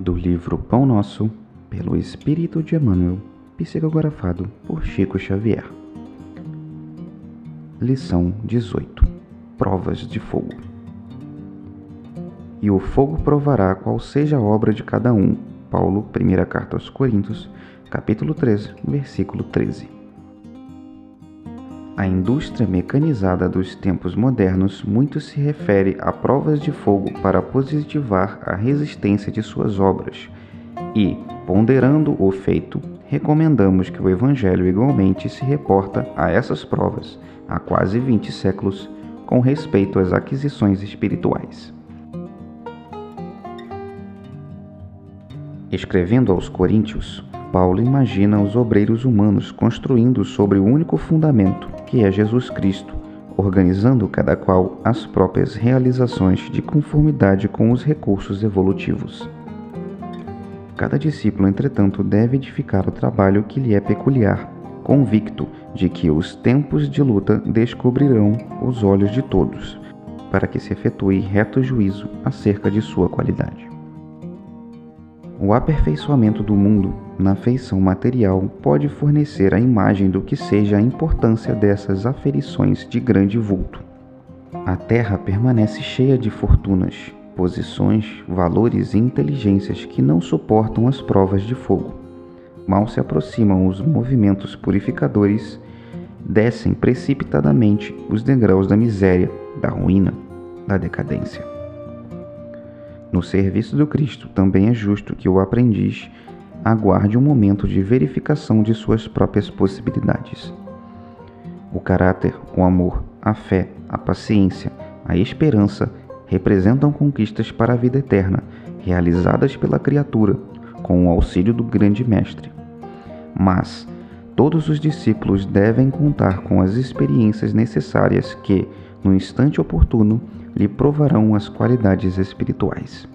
do livro Pão Nosso, pelo Espírito de Emmanuel, psicografado por Chico Xavier. Lição 18 Provas de Fogo E o fogo provará qual seja a obra de cada um. Paulo, primeira carta aos Coríntios, capítulo 13, versículo 13. A indústria mecanizada dos tempos modernos muito se refere a provas de fogo para positivar a resistência de suas obras. E, ponderando o feito, recomendamos que o Evangelho igualmente se reporta a essas provas, há quase 20 séculos, com respeito às aquisições espirituais. Escrevendo aos Coríntios, Paulo imagina os obreiros humanos construindo sobre o único fundamento, que é Jesus Cristo, organizando cada qual as próprias realizações de conformidade com os recursos evolutivos. Cada discípulo, entretanto, deve edificar o trabalho que lhe é peculiar, convicto de que os tempos de luta descobrirão os olhos de todos, para que se efetue reto juízo acerca de sua qualidade. O aperfeiçoamento do mundo na feição material pode fornecer a imagem do que seja a importância dessas aferições de grande vulto. A Terra permanece cheia de fortunas, posições, valores e inteligências que não suportam as provas de fogo. Mal se aproximam os movimentos purificadores, descem precipitadamente os degraus da miséria, da ruína, da decadência. No serviço do Cristo também é justo que o aprendiz aguarde um momento de verificação de suas próprias possibilidades. O caráter, o amor, a fé, a paciência, a esperança representam conquistas para a vida eterna, realizadas pela criatura com o auxílio do grande Mestre. Mas todos os discípulos devem contar com as experiências necessárias que, no instante oportuno, lhe provarão as qualidades espirituais.